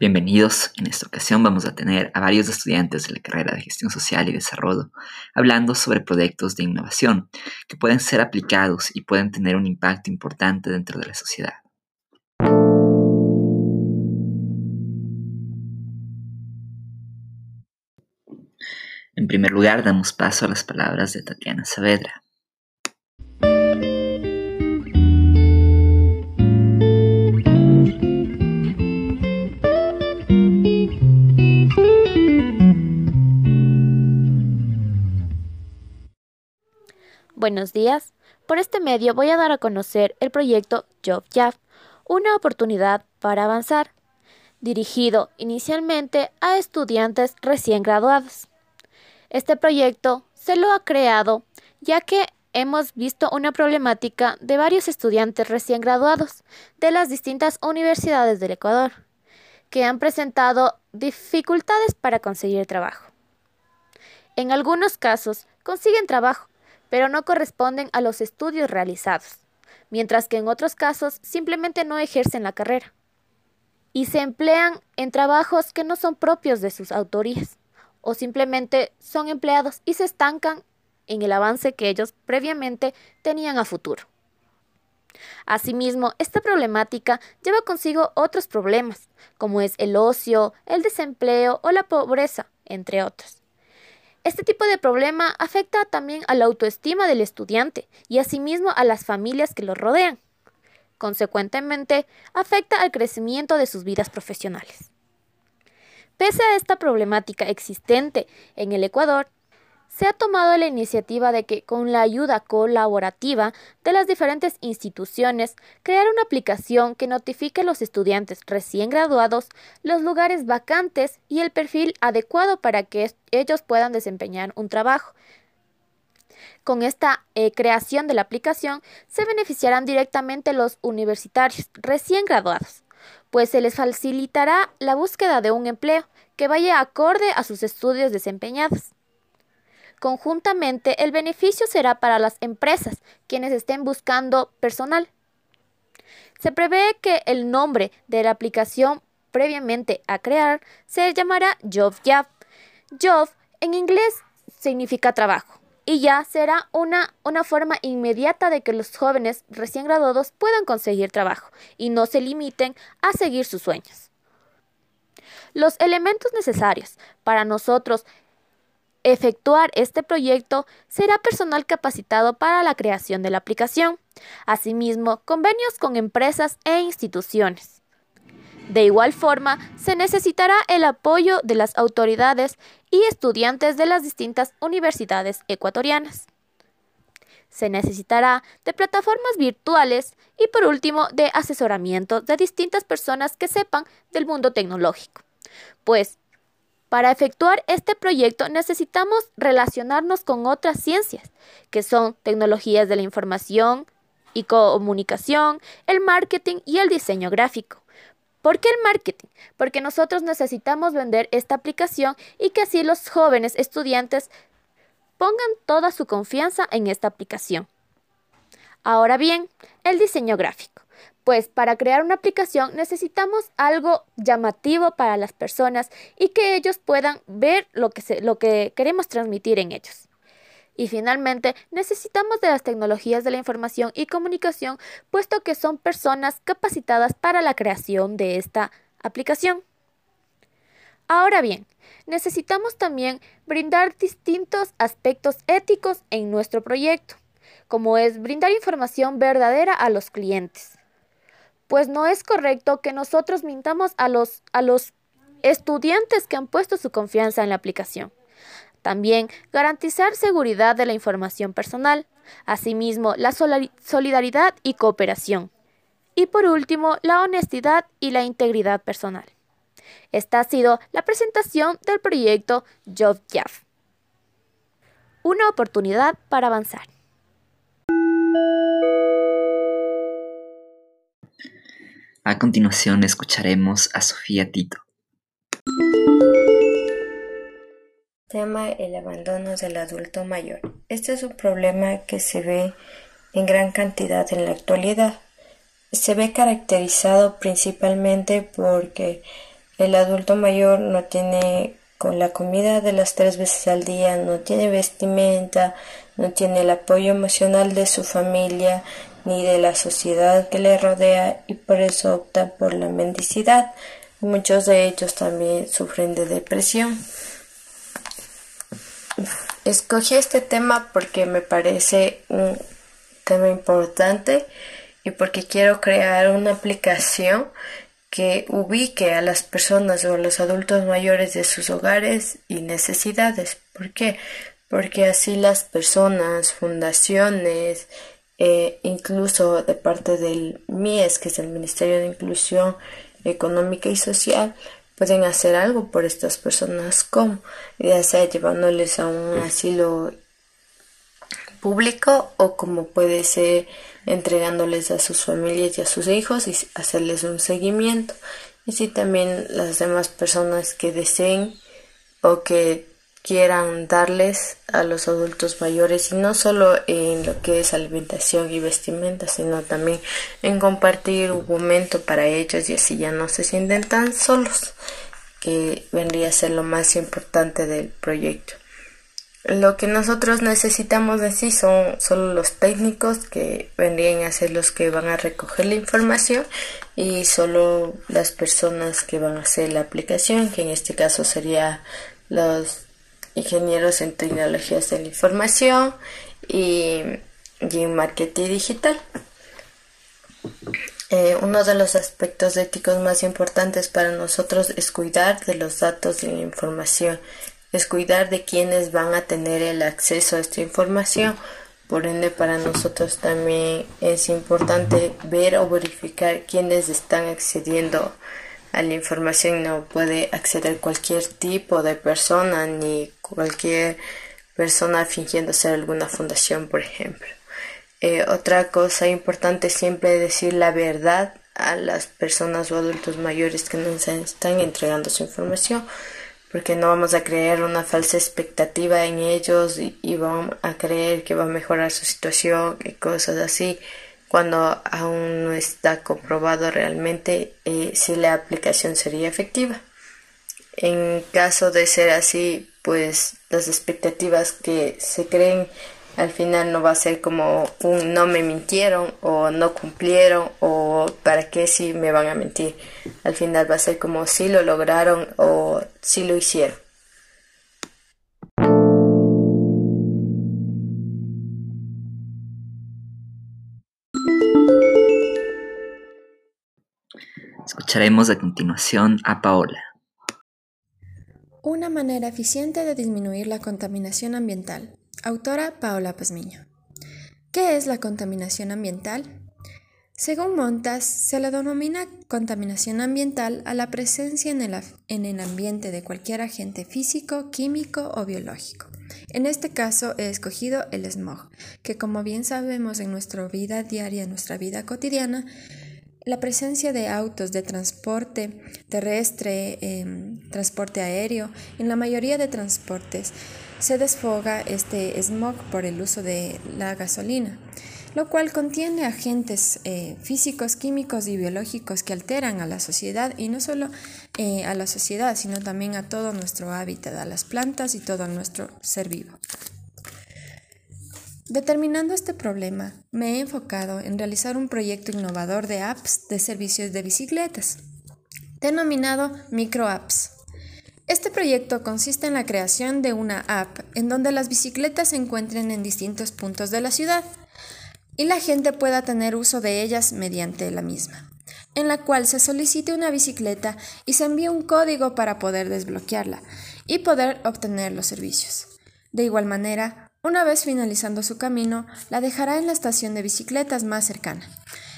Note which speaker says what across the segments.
Speaker 1: Bienvenidos. En esta ocasión vamos a tener a varios estudiantes de la carrera de Gestión Social y Desarrollo hablando sobre proyectos de innovación que pueden ser aplicados y pueden tener un impacto importante dentro de la sociedad. En primer lugar, damos paso a las palabras de Tatiana Saavedra.
Speaker 2: Buenos días. Por este medio voy a dar a conocer el proyecto JobJab, una oportunidad para avanzar, dirigido inicialmente a estudiantes recién graduados. Este proyecto se lo ha creado ya que hemos visto una problemática de varios estudiantes recién graduados de las distintas universidades del Ecuador, que han presentado dificultades para conseguir trabajo. En algunos casos consiguen trabajo, pero no corresponden a los estudios realizados, mientras que en otros casos simplemente no ejercen la carrera y se emplean en trabajos que no son propios de sus autorías o simplemente son empleados y se estancan en el avance que ellos previamente tenían a futuro. Asimismo, esta problemática lleva consigo otros problemas, como es el ocio, el desempleo o la pobreza, entre otros. Este tipo de problema afecta también a la autoestima del estudiante y asimismo a las familias que lo rodean. Consecuentemente, afecta al crecimiento de sus vidas profesionales. Pese a esta problemática existente en el Ecuador, se ha tomado la iniciativa de que, con la ayuda colaborativa de las diferentes instituciones, crear una aplicación que notifique a los estudiantes recién graduados los lugares vacantes y el perfil adecuado para que ellos puedan desempeñar un trabajo. Con esta eh, creación de la aplicación se beneficiarán directamente los universitarios recién graduados, pues se les facilitará la búsqueda de un empleo que vaya acorde a sus estudios desempeñados. Conjuntamente, el beneficio será para las empresas, quienes estén buscando personal. Se prevé que el nombre de la aplicación previamente a crear se llamará JobJab. Job en inglés significa trabajo y ya será una, una forma inmediata de que los jóvenes recién graduados puedan conseguir trabajo y no se limiten a seguir sus sueños. Los elementos necesarios para nosotros efectuar este proyecto será personal capacitado para la creación de la aplicación, asimismo convenios con empresas e instituciones. De igual forma, se necesitará el apoyo de las autoridades y estudiantes de las distintas universidades ecuatorianas. Se necesitará de plataformas virtuales y por último de asesoramiento de distintas personas que sepan del mundo tecnológico, pues para efectuar este proyecto necesitamos relacionarnos con otras ciencias, que son tecnologías de la información y comunicación, el marketing y el diseño gráfico. ¿Por qué el marketing? Porque nosotros necesitamos vender esta aplicación y que así los jóvenes estudiantes pongan toda su confianza en esta aplicación. Ahora bien, el diseño gráfico. Pues para crear una aplicación necesitamos algo llamativo para las personas y que ellos puedan ver lo que, lo que queremos transmitir en ellos. Y finalmente, necesitamos de las tecnologías de la información y comunicación, puesto que son personas capacitadas para la creación de esta aplicación. Ahora bien, necesitamos también brindar distintos aspectos éticos en nuestro proyecto, como es brindar información verdadera a los clientes pues no es correcto que nosotros mintamos a los, a los estudiantes que han puesto su confianza en la aplicación. También garantizar seguridad de la información personal, asimismo la solidaridad y cooperación. Y por último, la honestidad y la integridad personal. Esta ha sido la presentación del proyecto JobJav. Una oportunidad para avanzar.
Speaker 1: A continuación escucharemos a Sofía Tito.
Speaker 3: Tema el abandono del adulto mayor. Este es un problema que se ve en gran cantidad en la actualidad. Se ve caracterizado principalmente porque el adulto mayor no tiene con la comida de las tres veces al día, no tiene vestimenta, no tiene el apoyo emocional de su familia ni de la sociedad que le rodea y por eso opta por la mendicidad. Muchos de ellos también sufren de depresión. Escogí este tema porque me parece un tema importante y porque quiero crear una aplicación que ubique a las personas o a los adultos mayores de sus hogares y necesidades. ¿Por qué? Porque así las personas, fundaciones, eh, incluso de parte del MIES, que es el Ministerio de Inclusión Económica y Social, pueden hacer algo por estas personas como ya sea llevándoles a un asilo público o como puede ser entregándoles a sus familias y a sus hijos y hacerles un seguimiento. Y si también las demás personas que deseen o que quieran darles a los adultos mayores y no solo en lo que es alimentación y vestimenta, sino también en compartir un momento para ellos y así ya no se sienten tan solos, que vendría a ser lo más importante del proyecto. Lo que nosotros necesitamos decir son solo los técnicos que vendrían a ser los que van a recoger la información y solo las personas que van a hacer la aplicación, que en este caso sería los ingenieros en tecnologías de la información y, en marketing digital. Eh, uno de los aspectos éticos más importantes para nosotros es cuidar de los datos y la información es cuidar de quienes van a tener el acceso a esta información. Por ende, para nosotros también es importante ver o verificar quiénes están accediendo a la información. No puede acceder cualquier tipo de persona ni cualquier persona fingiendo ser alguna fundación, por ejemplo. Eh, otra cosa importante es siempre decir la verdad a las personas o adultos mayores que nos están entregando su información porque no vamos a creer una falsa expectativa en ellos y, vamos a creer que va a mejorar su situación y cosas así cuando aún no está comprobado realmente eh, si la aplicación sería efectiva. En caso de ser así, pues las expectativas que se creen al final no va a ser como un no me mintieron o no cumplieron o para qué si me van a mentir. Al final va a ser como si lo lograron o si lo hicieron.
Speaker 1: Escucharemos a continuación a Paola.
Speaker 4: Una manera eficiente de disminuir la contaminación ambiental Autora Paola Pazmiño. ¿Qué es la contaminación ambiental? Según Montas, se le denomina contaminación ambiental a la presencia en el, en el, ambiente de cualquier agente físico, químico o biológico. En este caso he escogido el smog, que como bien sabemos en nuestra vida diaria, en nuestra vida cotidiana, la presencia de autos de transporte terrestre, em, transporte aéreo, en la mayoría de transportes se desfoga este smog por el uso de la gasolina, lo cual contiene agentes eh, físicos, químicos y biológicos que alteran a la sociedad y no solo eh, a la sociedad, sino también a todo nuestro hábitat, a las plantas y todo nuestro ser vivo. Determinando este problema, me he enfocado en realizar un proyecto innovador de apps de servicios de bicicletas, denominado MicroApps. Este proyecto consiste en la creación de una app en donde las bicicletas se encuentren en distintos puntos de la ciudad y la gente pueda tener uso de ellas mediante la misma, en la cual se solicite una bicicleta y se envíe un código para poder desbloquearla y poder obtener los servicios. De igual manera, una vez finalizando su camino, la dejará en la estación de bicicletas más cercana.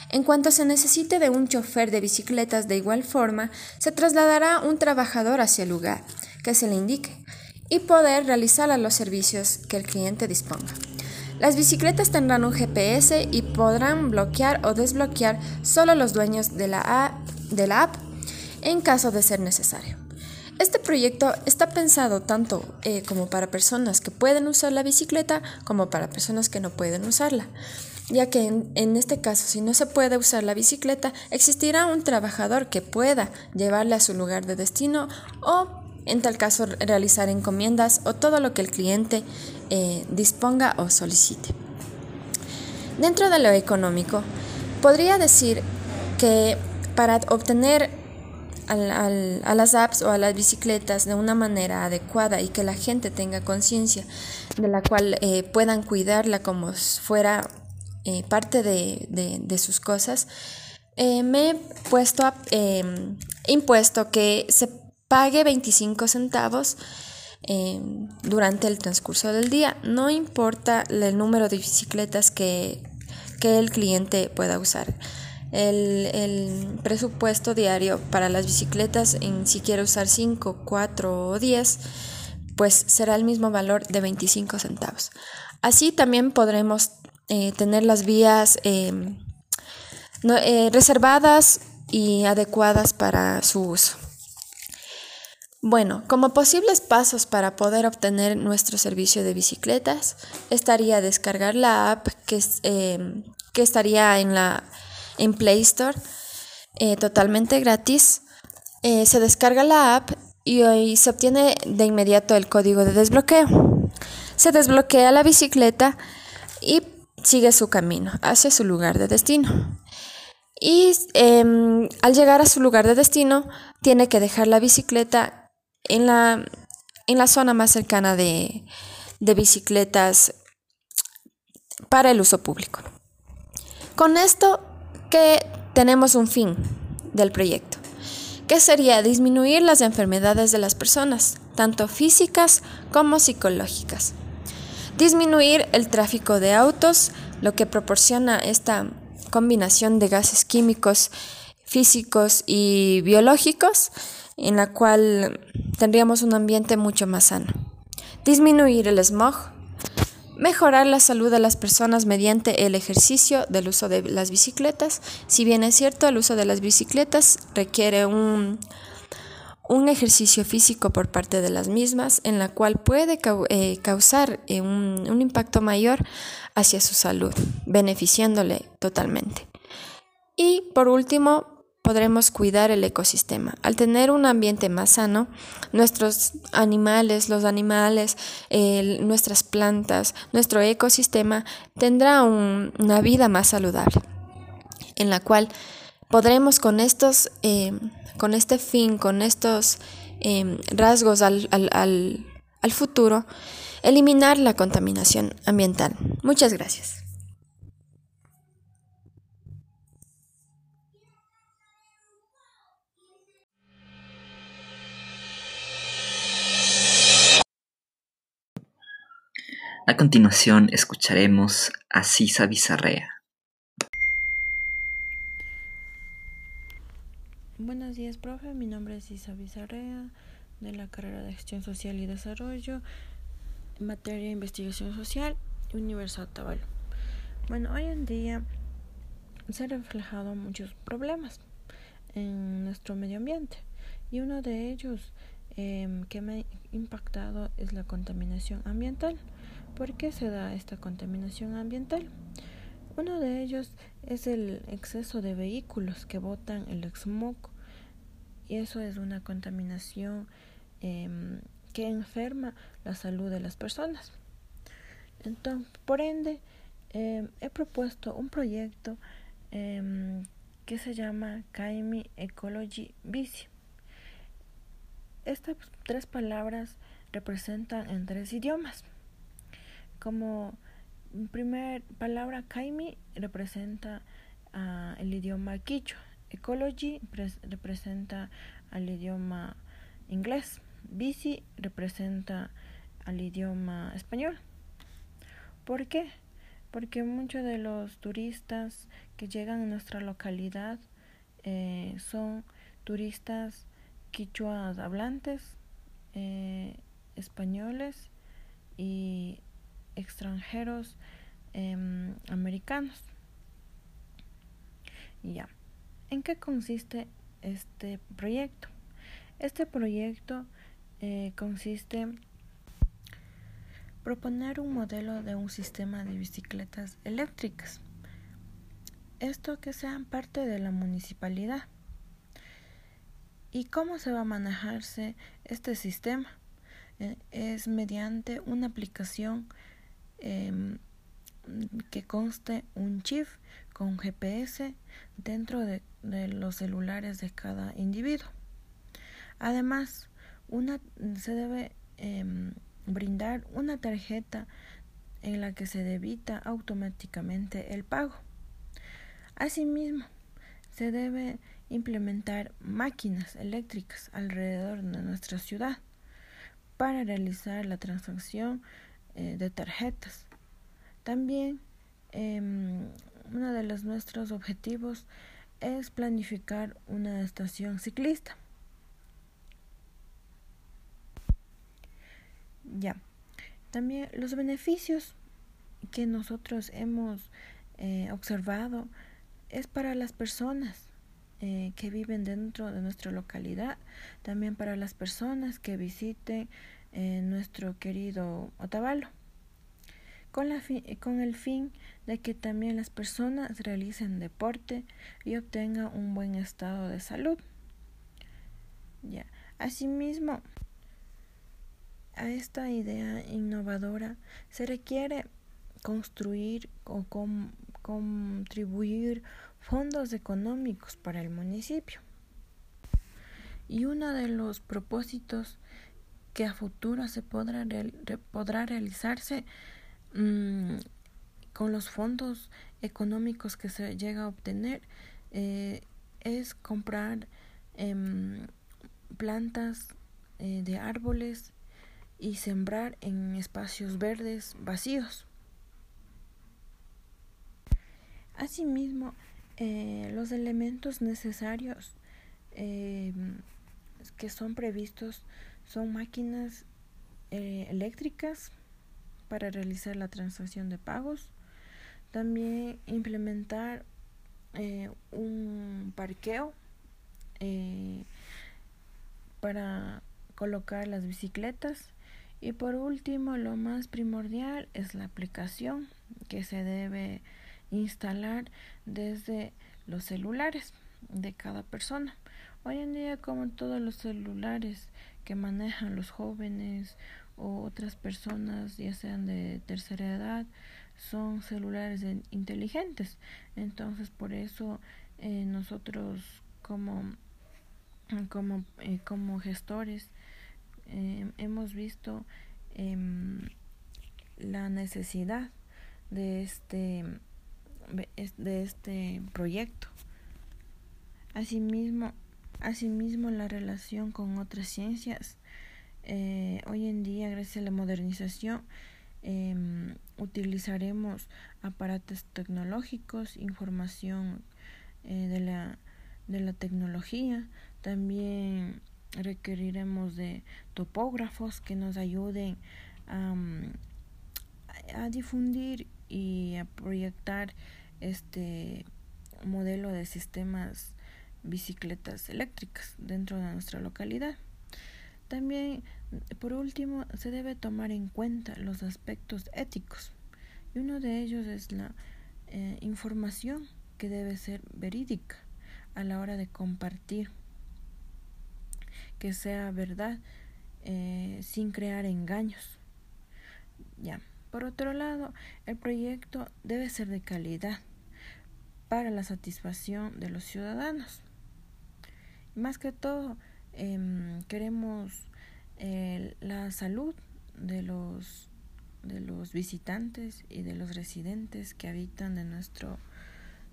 Speaker 4: En cuanto se necesite de un chofer de bicicletas de igual forma, se trasladará un trabajador hacia el lugar que se le indique y poder realizar los servicios que el cliente disponga. Las bicicletas tendrán un GPS y podrán bloquear o desbloquear solo los dueños de la, de la app en caso de ser necesario. Este proyecto está pensado tanto eh, como para personas que pueden usar la bicicleta como para personas que no pueden usarla. ya que en, este caso, si no se puede usar la bicicleta, existirá un trabajador que pueda llevarle a su lugar de destino o, en tal caso, realizar encomiendas o todo lo que el cliente eh, disponga o solicite. Dentro de lo económico, podría decir que para obtener a las apps o a las bicicletas de una manera adecuada y que la gente tenga conciencia de la cual eh, puedan cuidarla como fuera eh, parte de, sus cosas, eh, me he puesto em, impuesto que se pague 25 centavos durante el transcurso del día. No importa el número de bicicletas que, que el cliente pueda usar. El, presupuesto diario para las bicicletas, en si quiere usar 5, 4 o 10, pues será el mismo valor de 25 centavos. Así también podremos eh, tener las vías em, eh, reservadas y adecuadas para su uso. Bueno, como posibles pasos para poder obtener nuestro servicio de bicicletas, estaría descargar la app que, em, que estaría en la en Play Store, eh, totalmente gratis. Eh, se descarga la app y hoy se obtiene de inmediato el código de desbloqueo. Se desbloquea la bicicleta y sigue su camino hacia su lugar de destino. Y em, al llegar a su lugar de destino, tiene que dejar la bicicleta en la, en la zona más cercana de, de bicicletas para el uso público. Con esto que tenemos un fin del proyecto, que sería disminuir las enfermedades de las personas, tanto físicas como psicológicas. Disminuir el tráfico de autos, lo que proporciona esta combinación de gases químicos, físicos y biológicos, en la cual tendríamos un ambiente mucho más sano. Disminuir el smog, mejorar la salud de las personas mediante el ejercicio del uso de las bicicletas. Si bien es cierto, el uso de las bicicletas requiere un, un ejercicio físico por parte de las mismas, en la cual puede eh, causar eh, un, un impacto mayor hacia su salud, beneficiándole totalmente. Y por último, podremos cuidar el ecosistema. Al tener un ambiente más sano, nuestros animales, los animales, nuestras plantas, nuestro ecosistema tendrá una vida más saludable, en la cual podremos con estos, em, con este fin, con estos em, rasgos al, al futuro, eliminar la contaminación ambiental. Muchas gracias.
Speaker 1: A continuación escucharemos a Cisa Bizarrea.
Speaker 5: Buenos días, profe. Mi nombre es Cisa Bizarrea, de la carrera de Gestión Social y Desarrollo, materia de Investigación Social, Universidad Tabalo. Bueno, hoy en día se han reflejado muchos problemas en nuestro medio ambiente y uno de ellos em, que me ha impactado es la contaminación ambiental. ¿Por qué se da esta contaminación ambiental? Uno de ellos es el exceso de vehículos que botan el smog y eso es una contaminación em, que enferma la salud de las personas. Entonces, por ende, em, he propuesto un proyecto em, que se llama Kaimi Ecology Bici. Estas tres palabras representan en tres idiomas. Como primer palabra, Kaimi representa uh, el idioma quichua. Ecology representa al idioma inglés. Bici representa al idioma español. ¿Por qué? Porque muchos de los turistas que llegan a nuestra localidad eh, son turistas quichuas hablantes, eh, españoles y extranjeros em, americanos. Ya. ¿En qué consiste este proyecto? Este proyecto eh, consiste proponer un modelo de un sistema de bicicletas eléctricas esto que sean parte de la municipalidad. ¿Y cómo se va a manejarse este sistema? Eh, es mediante una aplicación em, que conste un chip con GPS dentro de, los celulares de cada individuo. Además, se debe em, brindar una tarjeta en la que se debita automáticamente el pago. Asimismo, se debe implementar máquinas eléctricas alrededor de nuestra ciudad para realizar la transacción eh, de tarjetas. También em, uno de los nuestros objetivos es planificar una estación ciclista. Ya. También los beneficios que nosotros hemos eh, observado es para las personas eh, que viven dentro de nuestra localidad, también para las personas que visiten eh, nuestro querido Otavalo, con, la con el fin de que también las personas realicen deporte y obtengan un buen estado de salud. Ya. Asimismo, a esta idea innovadora se requiere construir o contribuir fondos económicos para el municipio. Y uno de los propósitos que a futuro se podrá, podrá realizarse mm, con los fondos económicos que se llega a obtener eh, es comprar em, plantas eh, de árboles y sembrar en espacios verdes vacíos. Asimismo, eh, los elementos necesarios eh, que son previstos son máquinas eh, eléctricas para realizar la transacción de pagos, también implementar un parqueo para colocar las bicicletas y por último, lo más primordial es la aplicación que se debe instalar desde los celulares de cada persona. Hoy en día, como todos los celulares que manejan los jóvenes o otras personas, ya sean de tercera edad, son celulares inteligentes. Entonces, por eso eh, nosotros como como, eh, como gestores Em, hemos visto em, la necesidad de este, de este proyecto. Asimismo, asimismo la relación con otras ciencias. Eh, hoy en día, gracias a la modernización, em, utilizaremos aparatos tecnológicos, información eh, de, la, de la tecnología, también requeriremos de topógrafos que nos ayuden a difundir y a proyectar este modelo de sistemas bicicletas eléctricas dentro de nuestra localidad. También, por último, se debe tomar en cuenta los aspectos éticos y uno de ellos es la eh, información que debe ser verídica a la hora de compartir que sea verdad eh, sin crear engaños. Ya. Por otro lado, el proyecto debe ser de calidad para la satisfacción de los ciudadanos. Más que todo, em, queremos la salud de los, de los visitantes y de los residentes que habitan en nuestro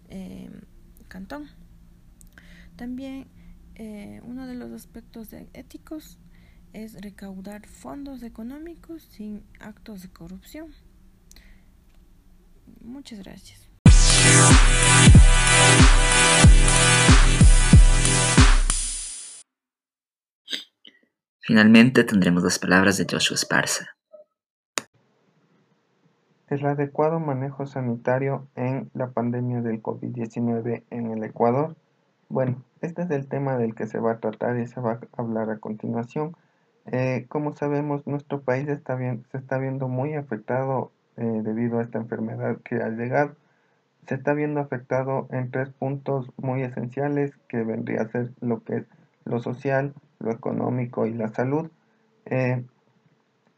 Speaker 5: em, cantón. También eh, uno de los aspectos éticos es recaudar fondos económicos sin actos de corrupción. Muchas gracias.
Speaker 1: Finalmente tendremos las palabras de Joshua Esparza.
Speaker 6: El adecuado manejo sanitario en la pandemia del COVID-19 en el Ecuador bueno, este es el tema del que se va a tratar y se va a hablar a continuación. Eh, como sabemos, nuestro país está bien, se está viendo muy afectado eh, debido a esta enfermedad que ha llegado. se está viendo afectado en tres puntos muy esenciales que vendría a ser lo que es lo social, lo económico y la salud. Eh,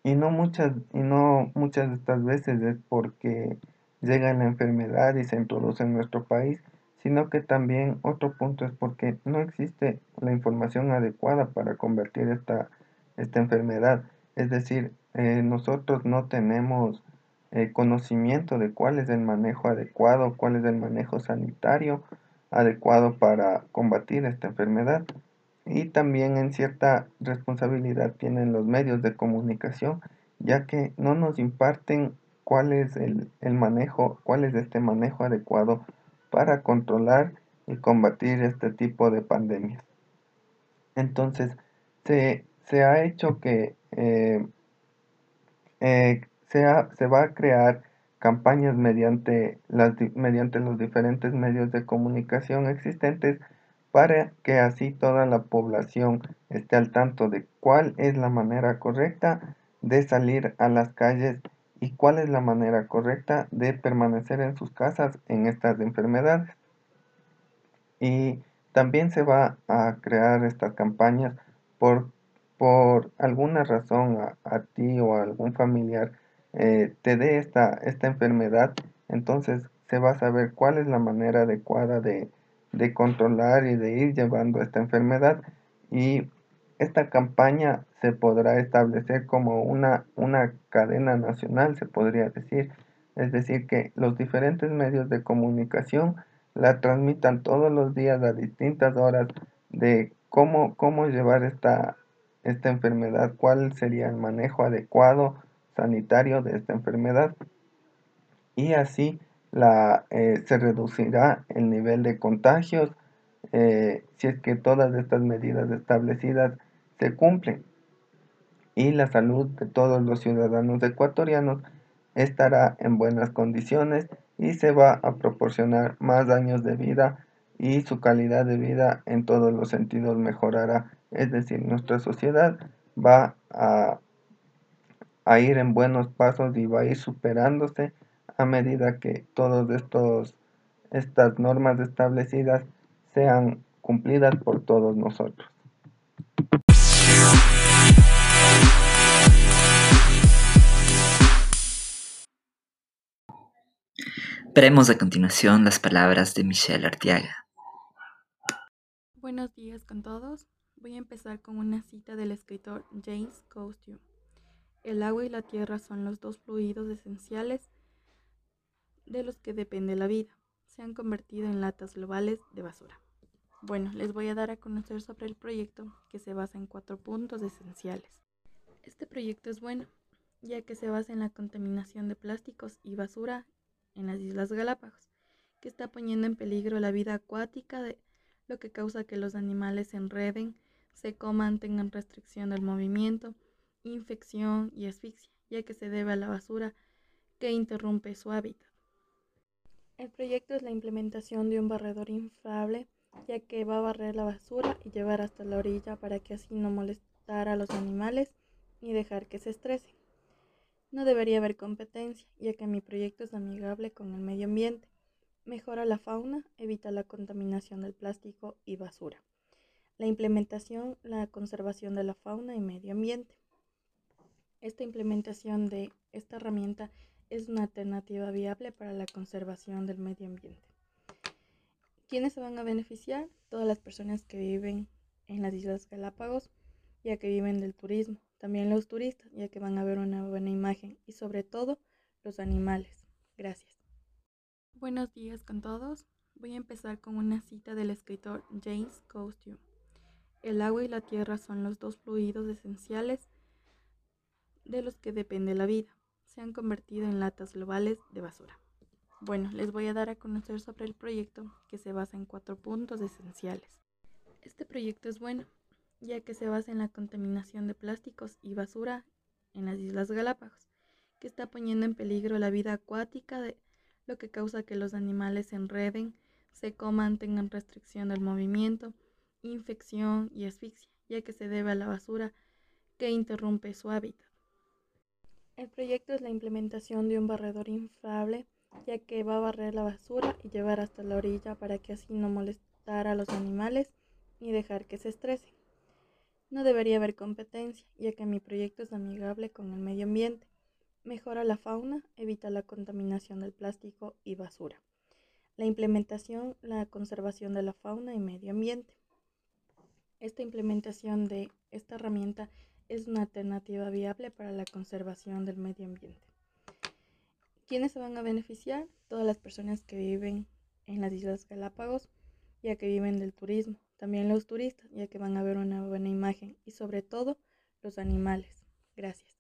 Speaker 6: y no muchas, y no muchas de estas veces es porque llega la enfermedad y se introduce en nuestro país, sino que también otro punto es porque no existe la información adecuada para convertir esta, esta enfermedad. Es decir, eh, nosotros no tenemos eh, conocimiento de cuál es el manejo adecuado, cuál es el manejo sanitario adecuado para combatir esta enfermedad y también en cierta responsabilidad tienen los medios de comunicación, ya que no nos imparten cuál es el, manejo, cuál es este manejo adecuado para controlar y combatir este tipo de pandemias. Entonces, se, ha hecho que eh, eh, se, se, va a crear campañas mediante, las, mediante los diferentes medios de comunicación existentes para que así toda la población esté al tanto de cuál es la manera correcta de salir a las calles y cuál es la manera correcta de permanecer en sus casas en estas enfermedades. Y también se va a crear estas campañas por, por alguna razón a, ti o a algún familiar eh, te dé esta, esta enfermedad, entonces se va a saber cuál es la manera adecuada de, de controlar y de ir llevando esta enfermedad y esta campaña se podrá establecer como una, una cadena nacional, se podría decir. Es decir, que los diferentes medios de comunicación la transmitan todos los días a distintas horas de cómo, cómo llevar esta, esta enfermedad, cuál sería el manejo adecuado sanitario de esta enfermedad. Y así la, eh, se reducirá el nivel de contagios eh, si es que todas estas medidas establecidas se cumplen y la salud de todos los ciudadanos ecuatorianos estará en buenas condiciones y se va a proporcionar más años de vida y su calidad de vida en todos los sentidos mejorará. Es decir, nuestra sociedad va a, a ir en buenos pasos y va a ir superándose a medida que todas estas normas establecidas sean cumplidas por todos nosotros.
Speaker 1: Veremos a continuación las palabras de Michelle Artiaga.
Speaker 7: Buenos días con todos. Voy a empezar con una cita del escritor James Costiou. El agua y la tierra son los dos fluidos esenciales de los que depende la vida. Se han convertido en latas globales de basura. Bueno, les voy a dar a conocer sobre el proyecto que se basa en cuatro puntos esenciales. Este proyecto es bueno, ya que se basa en la contaminación de plásticos y basura en las Islas Galápagos, que está poniendo en peligro la vida acuática, de lo que causa que los animales se enreden, se coman, tengan restricción del movimiento, infección y asfixia, ya que se debe a la basura que interrumpe su hábitat. El proyecto es la implementación de un barredor inflable, ya que va a barrer la basura y llevar hasta la orilla para que así no molestar a los animales ni dejar que se estresen. No debería haber competencia, ya que mi proyecto es amigable con el medio ambiente, mejora la fauna, evita la contaminación del plástico y basura. La implementación, la conservación de la fauna y medio ambiente. Esta implementación de esta herramienta es una alternativa viable para la conservación del medio ambiente. ¿Quiénes se van a beneficiar? Todas las personas que viven en las Islas Galápagos, ya que viven del turismo. También los turistas, ya que van a ver una buena imagen. Y sobre todo, los animales. Gracias. Buenos días con todos. Voy a empezar con una cita del escritor James Costiou. El agua y la tierra son los dos fluidos esenciales de los que depende la vida se han convertido en latas globales de basura. Bueno, les voy a dar a conocer sobre el proyecto que se basa en cuatro puntos esenciales. Este proyecto es bueno, ya que se basa en la contaminación de plásticos y basura en las Islas Galápagos, que está poniendo en peligro la vida acuática, de lo que causa que los animales se enreden, se coman, tengan restricción del movimiento, infección y asfixia, ya que se debe a la basura que interrumpe su hábitat. El proyecto es la implementación de un barredor inflable, ya que va a barrer la basura y llevar hasta la orilla para que así no molestar a los animales ni dejar que se estresen. No debería haber competencia, ya que mi proyecto es amigable con el medio ambiente. Mejora la fauna, evita la contaminación del plástico y basura. La implementación, la conservación de la fauna y medio ambiente. Esta implementación de esta herramienta es una alternativa viable para la conservación del medio ambiente. ¿Quiénes se van a beneficiar? Todas las personas que viven en las Islas Galápagos, ya que viven del turismo. También los turistas, ya que van a ver una buena imagen. Y sobre todo, los animales. Gracias.